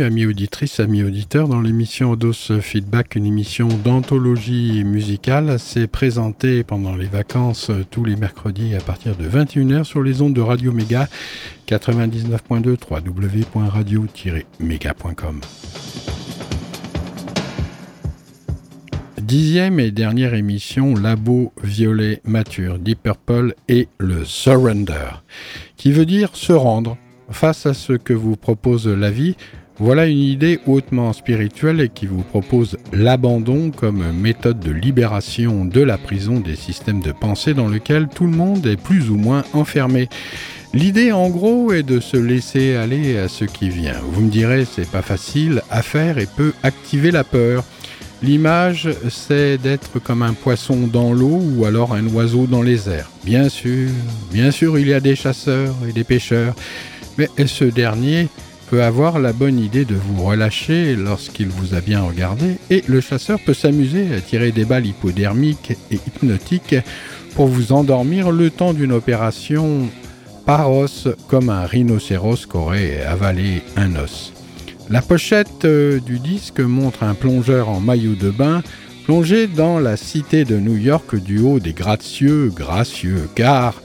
Bienvenue, amis auditrices, amis auditeurs, dans l'émission Odos Feedback, une émission d'anthologie musicale. C'est présenté pendant les vacances tous les mercredis à partir de 21h sur les ondes de Radio Méga 99.2 www.radio-méga.com. Dixième et dernière émission, Labo Violet Mature, Deep Purple et le Surrender, qui veut dire se rendre face à ce que vous propose la vie, voilà une idée hautement spirituelle et qui vous propose l'abandon comme méthode de libération de la prison des systèmes de pensée dans lesquels tout le monde est plus ou moins enfermé. L'idée en gros est de se laisser aller à ce qui vient. Vous me direz c'est pas facile à faire et peut activer la peur. L'image, c'est d'être comme un poisson dans l'eau ou alors un oiseau dans les airs. Bien sûr, bien sûr, il y a des chasseurs et des pêcheurs, mais ce dernier peut avoir la bonne idée de vous relâcher lorsqu'il vous a bien regardé, et le chasseur peut s'amuser à tirer des balles hypodermiques et hypnotiques pour vous endormir le temps d'une opération par os comme un rhinocéros qu'aurait avalé un os. La pochette euh, du disque montre un plongeur en maillot de bain plongé dans la cité de New York du haut des gratte-cieux gracieux, car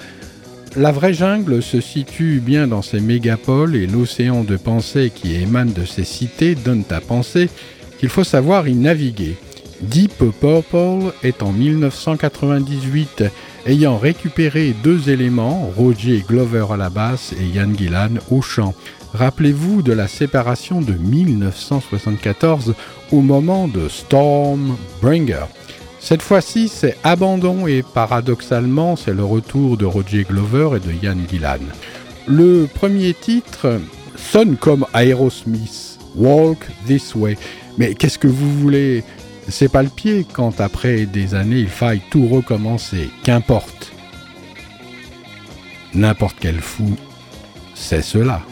la vraie jungle se situe bien dans ces mégapoles et l'océan de pensée qui émane de ces cités donne à penser qu'il faut savoir y naviguer. Deep Purple est en 1998 ayant récupéré deux éléments, Roger Glover à la basse et Ian Gillan au chant. Rappelez-vous de la séparation de 1974 au moment de Stormbringer. Cette fois-ci, c'est abandon et paradoxalement, c'est le retour de Roger Glover et de Ian Gillan. Le premier titre sonne comme Aerosmith, Walk This Way. Mais qu'est-ce que vous voulez? C'est pas le pied quand après des années il faille tout recommencer. Qu'importe. N'importe quel fou, c'est cela.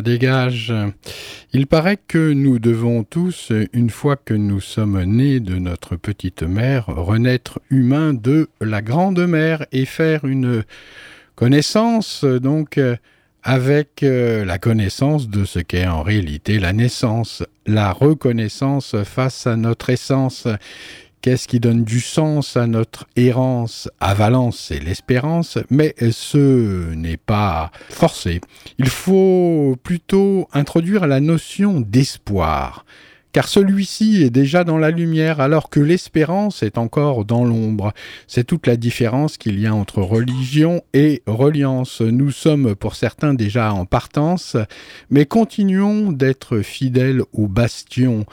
Dégage. Il paraît que nous devons tous, une fois que nous sommes nés de notre petite mère, renaître humains de la grande mère et faire une connaissance, donc, avec euh, la connaissance de ce qu'est en réalité la naissance, la reconnaissance face à notre essence, Qu'est-ce qui donne du sens à notre errance À Valence, c'est l'espérance, mais ce n'est pas forcé. Il faut plutôt introduire la notion d'espoir car celui-ci est déjà dans la lumière alors que l'espérance est encore dans l'ombre. C'est toute la différence qu'il y a entre religion et reliance. Nous sommes pour certains déjà en partance, mais continuons d'être fidèles au bastion,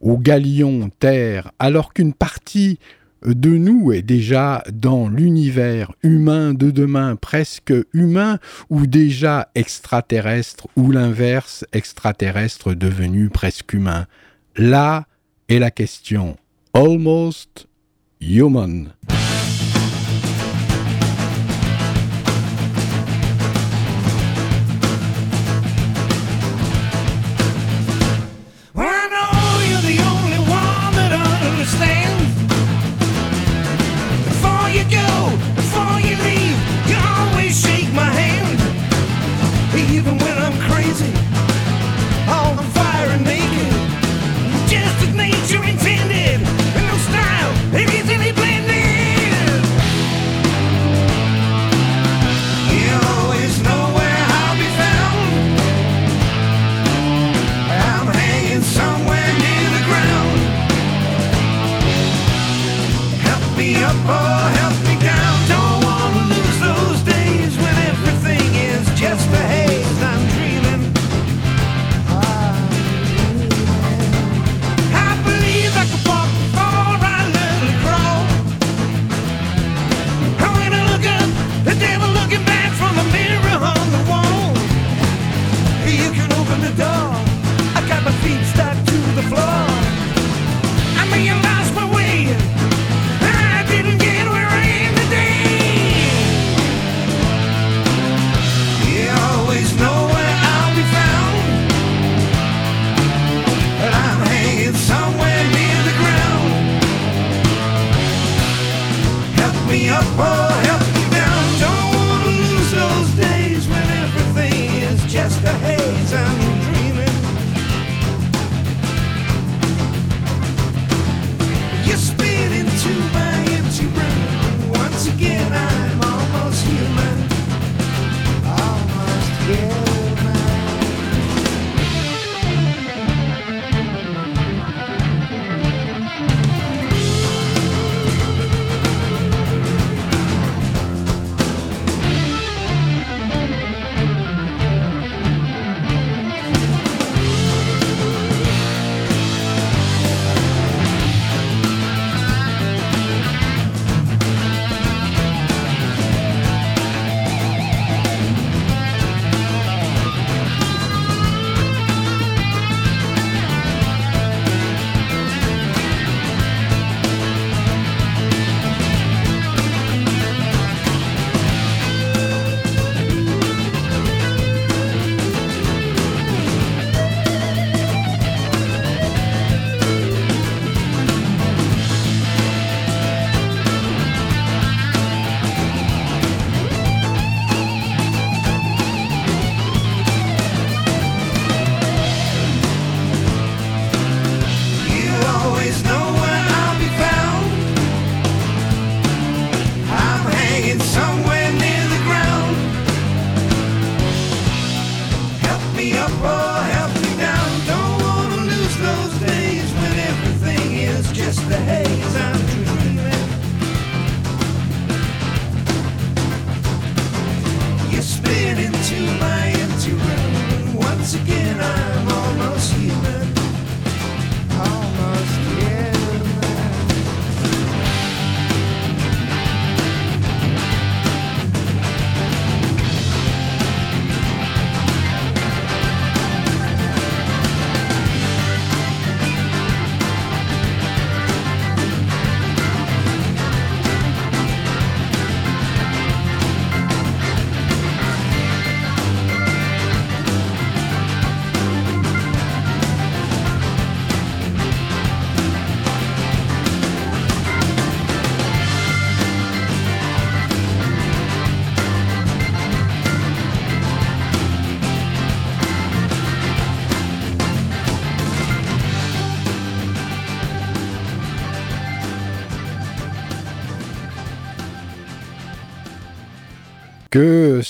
au galion terre, alors qu'une partie de nous est déjà dans l'univers humain de demain, presque humain, ou déjà extraterrestre, ou l'inverse, extraterrestre devenu presque humain. Là est la question. Almost human.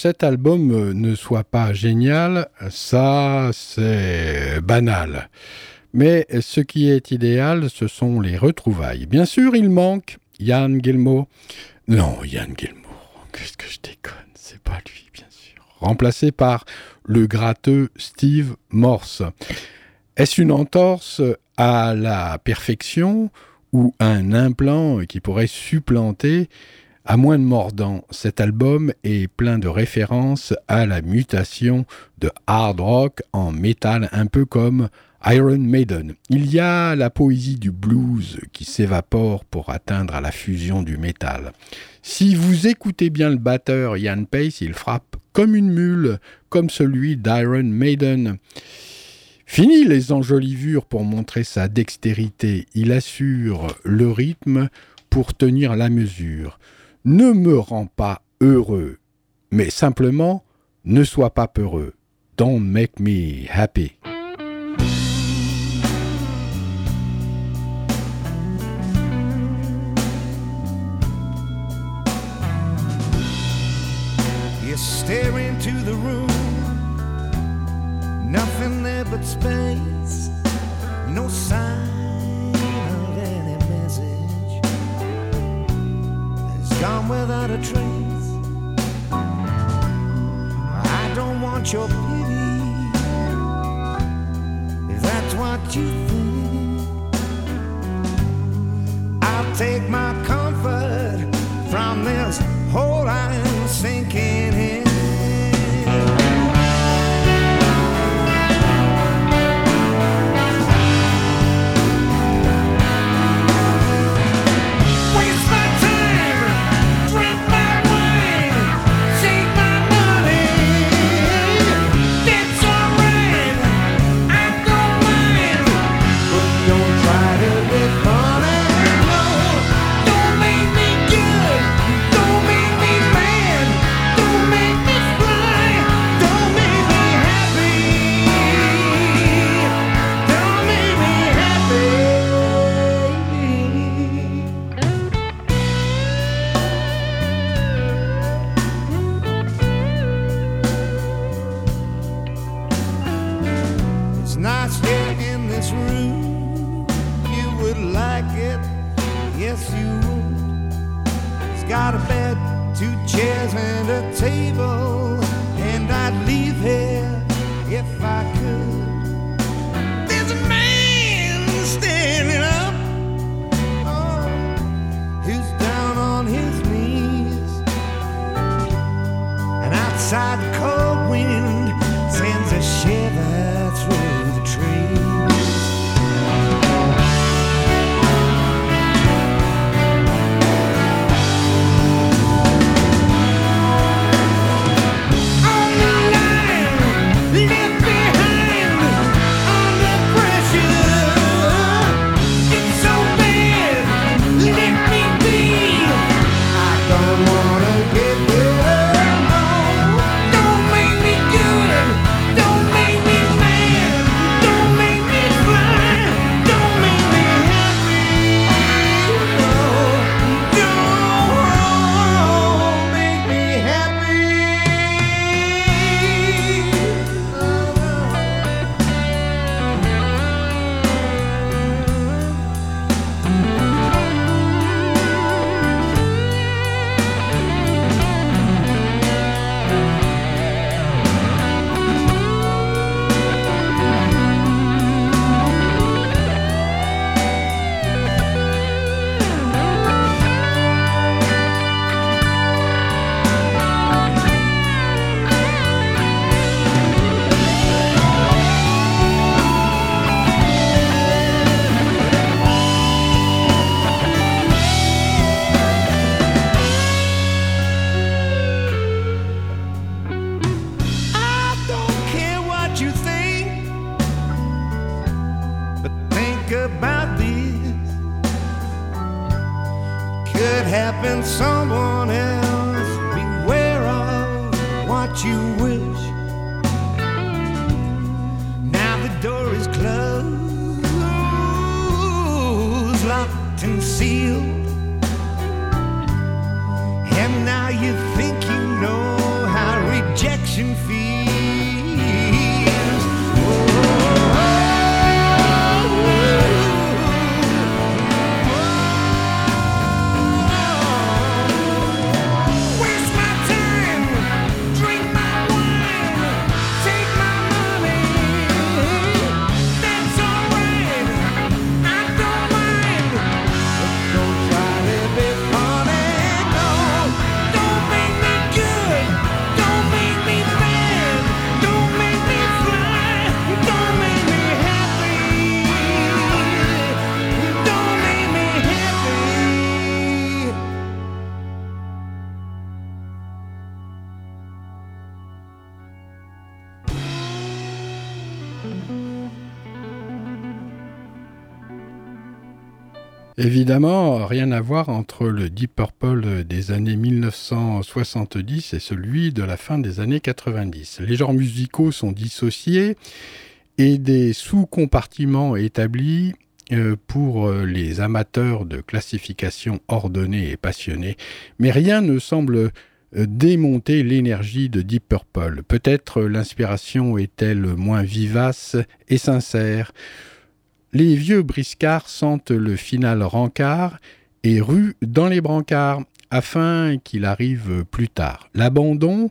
Cet album ne soit pas génial, ça c'est banal. Mais ce qui est idéal, ce sont les retrouvailles. Bien sûr, il manque Yann Gilmour. Non, Yann Gilmour, qu'est-ce que je déconne, c'est pas lui, bien sûr. Remplacé par le gratteux Steve Morse. Est-ce une entorse à la perfection ou un implant qui pourrait supplanter à moins de mordant, cet album est plein de références à la mutation de hard rock en métal, un peu comme Iron Maiden. Il y a la poésie du blues qui s'évapore pour atteindre à la fusion du métal. Si vous écoutez bien le batteur Ian Pace, il frappe comme une mule, comme celui d'Iron Maiden. Fini les enjolivures pour montrer sa dextérité, il assure le rythme pour tenir la mesure ne me rend pas heureux, mais simplement ne sois pas peureux. Don't make me happy. could happen someone else. Beware of what you Évidemment, rien à voir entre le Deep Purple des années 1970 et celui de la fin des années 90. Les genres musicaux sont dissociés et des sous-compartiments établis euh, pour euh, les amateurs de classification ordonnée et passionnés, mais rien ne semble euh, démonter l'énergie de Deep Purple. Peut-être l'inspiration est-elle moins vivace et sincère. Les vieux briscards sentent le final rancard et ruent dans les brancards afin qu'il arrive plus tard. L'abandon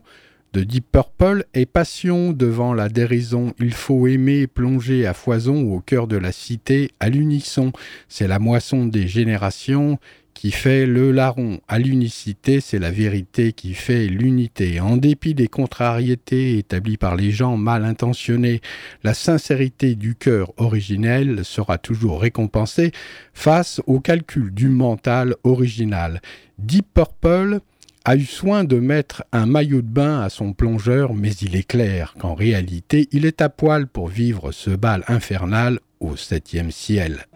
de Deep Purple est passion devant la déraison. Il faut aimer plonger à foison au cœur de la cité à l'unisson. C'est la moisson des générations qui fait le larron. À l'unicité, c'est la vérité qui fait l'unité. En dépit des contrariétés établies par les gens mal intentionnés, la sincérité du cœur originel sera toujours récompensée face au calcul du mental original. Deep Purple a eu soin de mettre un maillot de bain à son plongeur, mais il est clair qu'en réalité, il est à poil pour vivre ce bal infernal au septième ciel.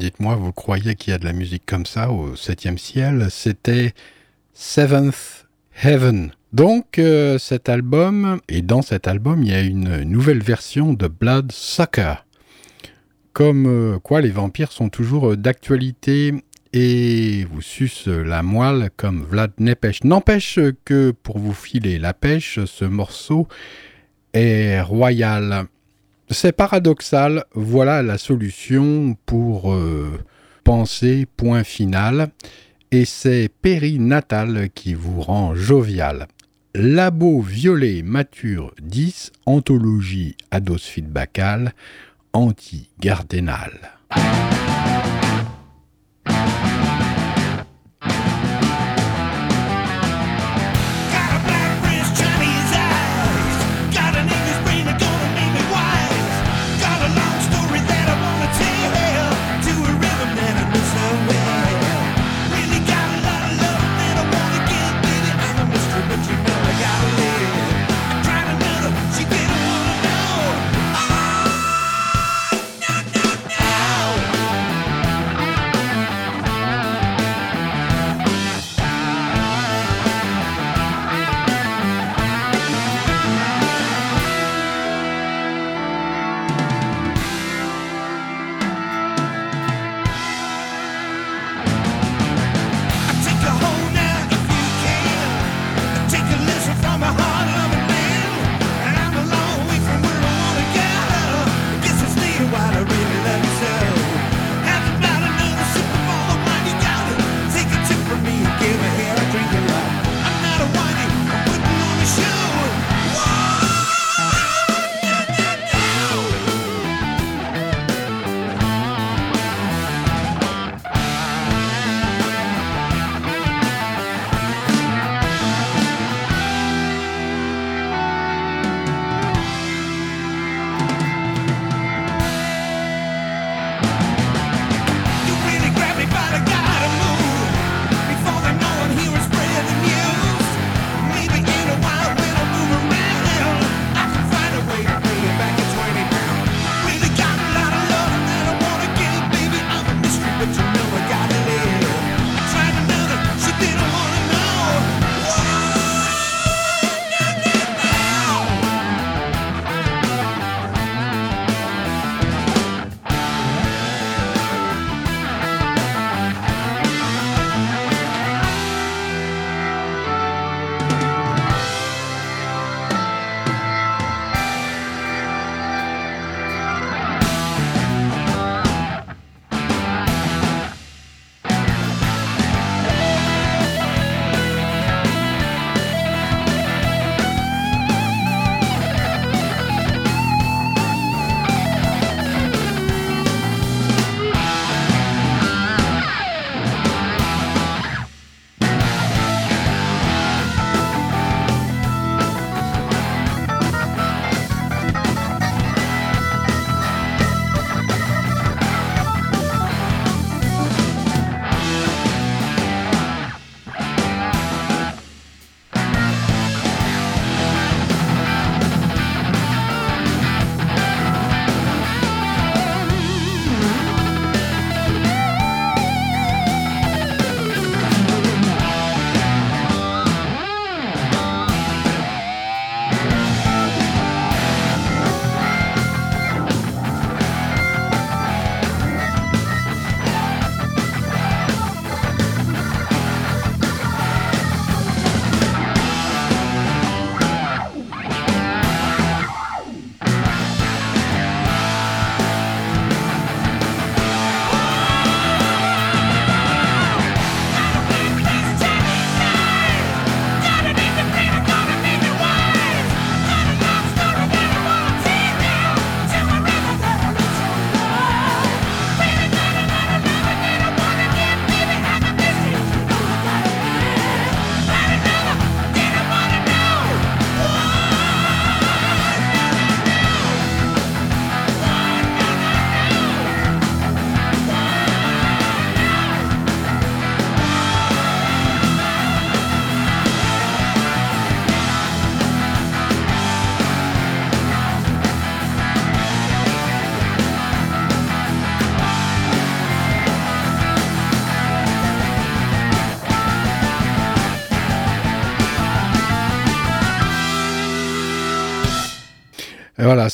Dites-moi, vous croyez qu'il y a de la musique comme ça au septième ciel? C'était Seventh Heaven. Donc, euh, cet album, et dans cet album, il y a une nouvelle version de Blood Sucker. Comme euh, quoi, les vampires sont toujours euh, d'actualité et vous sucent la moelle comme Vlad Nepech. N'empêche que pour vous filer la pêche, ce morceau est royal. C'est paradoxal, voilà la solution pour euh, penser point final. Et c'est périnatal qui vous rend jovial. Labo violet mature 10, anthologie ados feedbackal, anti-gardénal. Got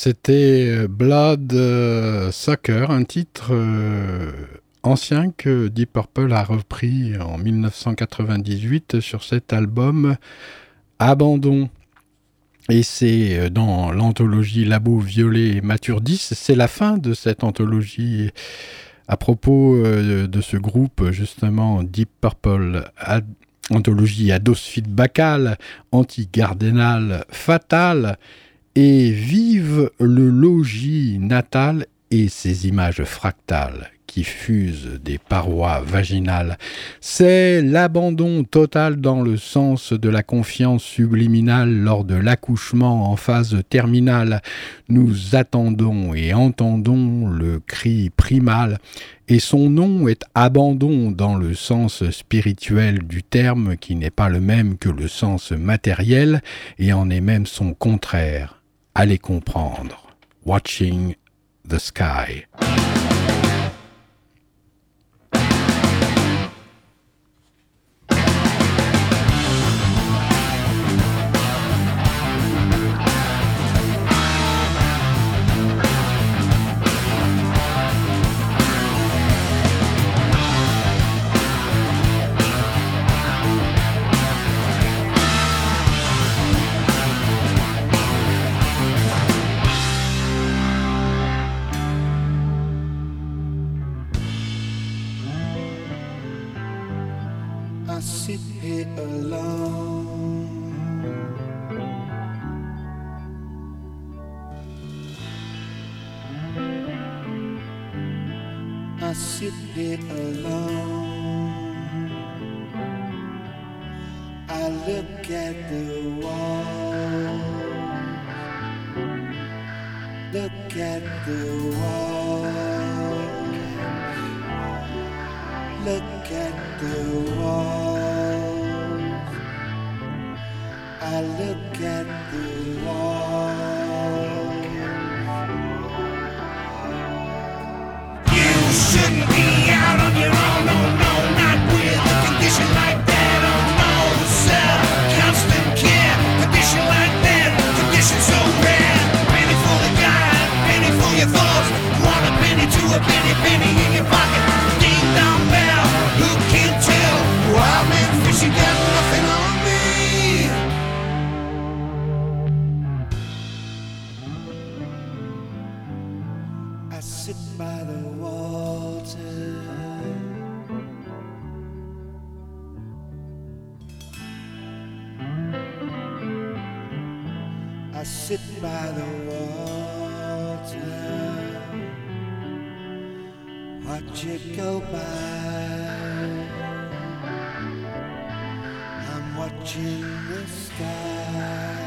c'était euh, Blood euh, Sucker, un titre euh, ancien que Deep Purple a repris en 1998 sur cet album Abandon. Et c'est dans l'anthologie Labo Violet Mature 10, c'est la fin de cette anthologie à propos de ce groupe justement Deep Purple, anthologie Adosphyte Bacal, Anti-Gardenal Fatal et Vive le logis natal et ses images fractales qui fusent des parois vaginales. C'est l'abandon total dans le sens de la confiance subliminale lors de l'accouchement en phase terminale. Nous attendons et entendons le cri primal et son nom est abandon dans le sens spirituel du terme qui n'est pas le même que le sens matériel et en est même son contraire. Allez comprendre. Watching the sky. I sit by the water. Watch it go by. I'm watching the sky.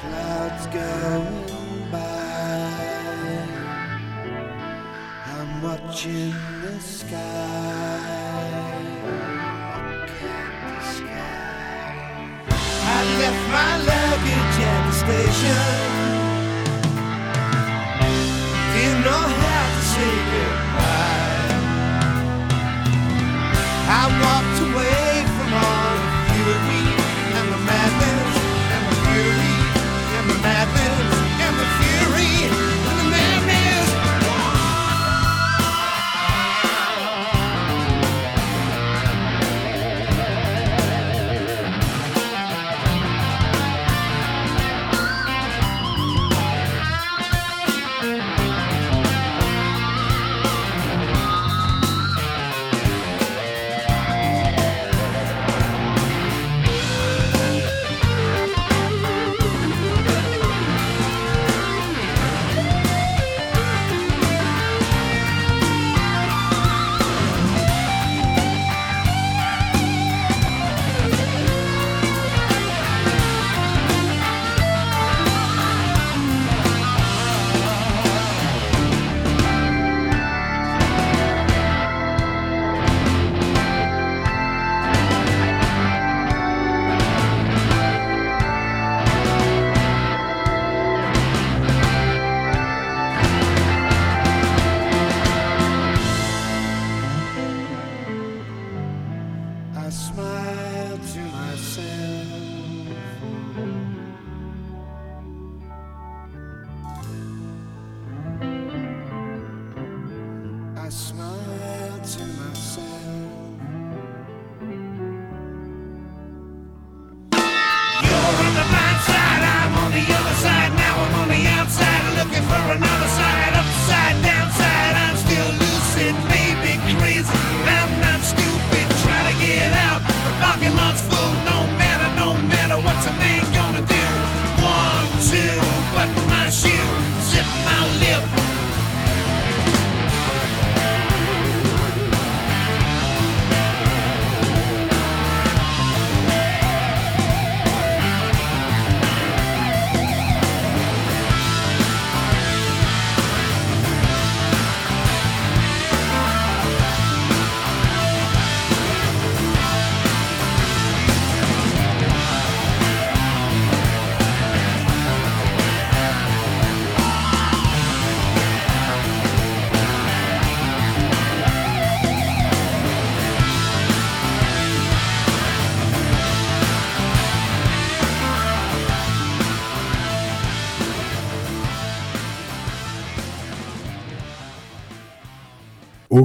Clouds going by. I'm watching the sky. Left my luggage at the station.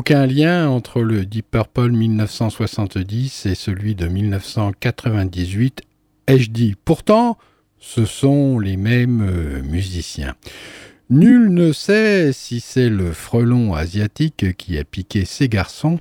Aucun lien entre le Deep Purple 1970 et celui de 1998, ai-je dit. Pourtant, ce sont les mêmes euh, musiciens. Nul ne sait si c'est le frelon asiatique qui a piqué ces garçons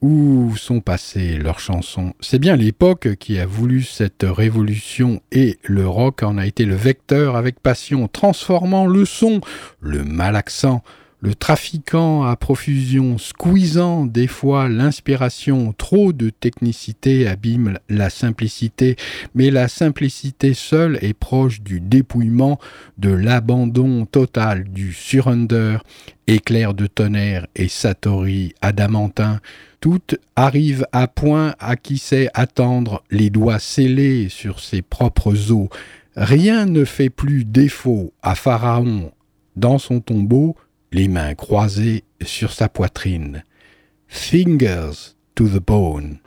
où sont passées leurs chansons. C'est bien l'époque qui a voulu cette révolution et le rock en a été le vecteur avec passion, transformant le son, le malaxant, le trafiquant à profusion, squeezant des fois l'inspiration, trop de technicité abîme la simplicité, mais la simplicité seule est proche du dépouillement, de l'abandon total, du surrender, éclair de tonnerre et satori adamantin, tout arrive à point à qui sait attendre les doigts scellés sur ses propres os. Rien ne fait plus défaut à Pharaon dans son tombeau, les mains croisées sur sa poitrine. Fingers to the bone.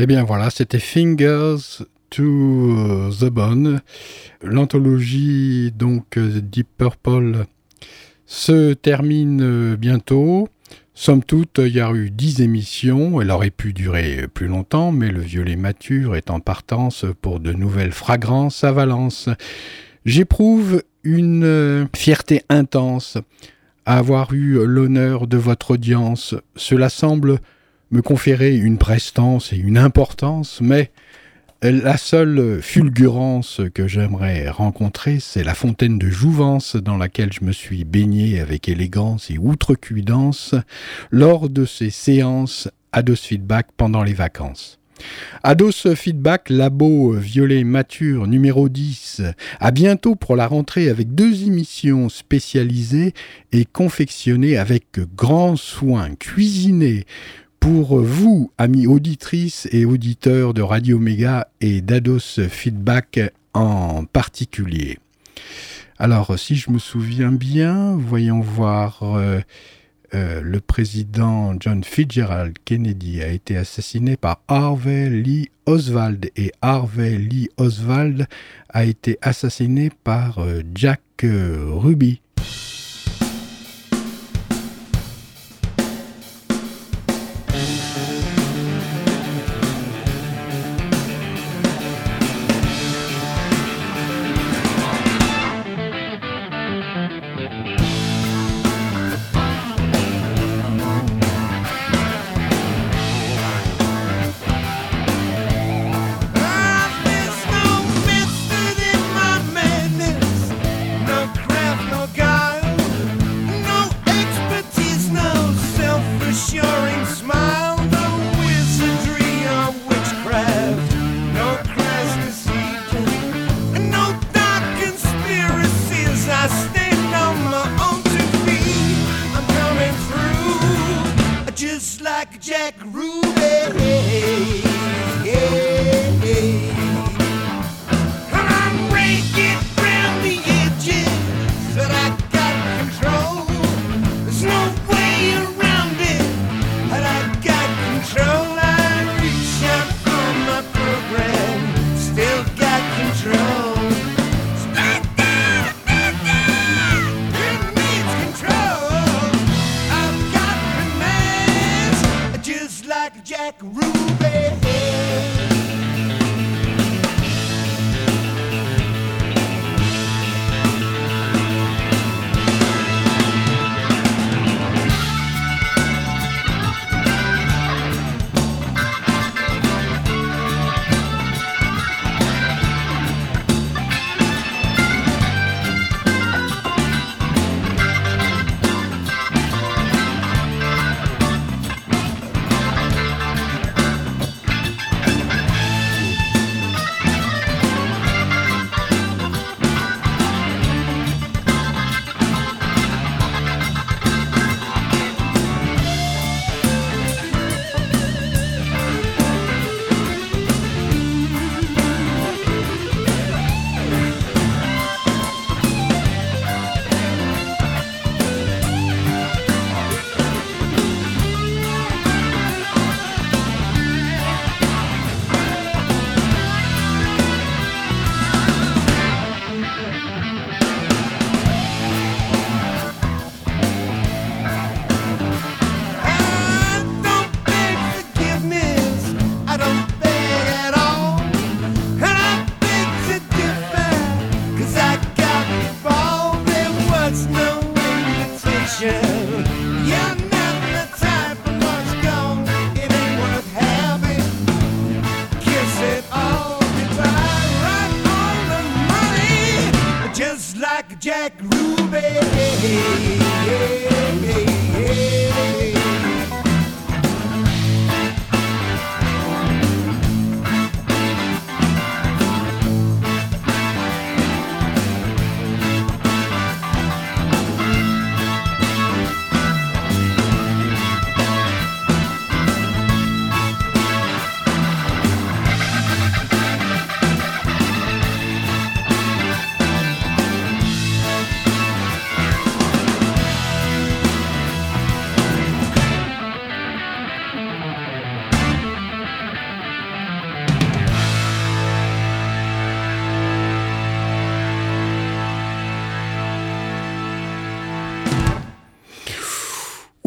Eh bien voilà, c'était Fingers to the Bone. L'anthologie donc Deep Purple se termine bientôt. Somme toute, il y a eu 10 émissions, elle aurait pu durer plus longtemps, mais le violet mature est en partance pour de nouvelles fragrances à Valence. J'éprouve une euh, fierté intense à avoir eu l'honneur de votre audience. Cela semble me conférer une prestance et une importance, mais la seule fulgurance que j'aimerais rencontrer, c'est la fontaine de jouvence dans laquelle je me suis baigné avec élégance et outrecuidance lors de ces séances Ados Feedback pendant les vacances. Ados Feedback Labo Violet Mature numéro 10. À bientôt pour la rentrée avec deux émissions spécialisées et confectionnées avec grand soin, cuisinées pour vous, amis auditrices et auditeurs de Radio Méga et d'Ados Feedback en particulier. Alors, si je me souviens bien, voyons voir, euh, euh, le président John Fitzgerald Kennedy a été assassiné par Harvey Lee Oswald et Harvey Lee Oswald a été assassiné par euh, Jack Ruby.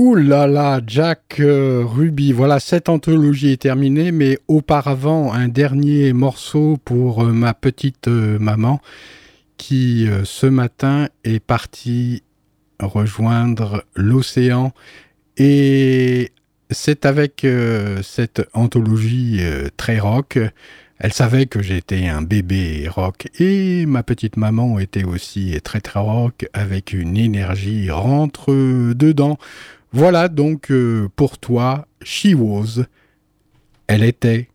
Ouh là là, Jack euh, Ruby. Voilà, cette anthologie est terminée, mais auparavant, un dernier morceau pour euh, ma petite euh, maman qui, ce matin, est partie rejoindre l'océan. Et c'est avec cette anthologie très rock. Elle savait que j'étais un bébé rock et ma petite maman était aussi très très rock avec une énergie rentre dedans. Voilà donc euh, pour toi, She Was. Elle était.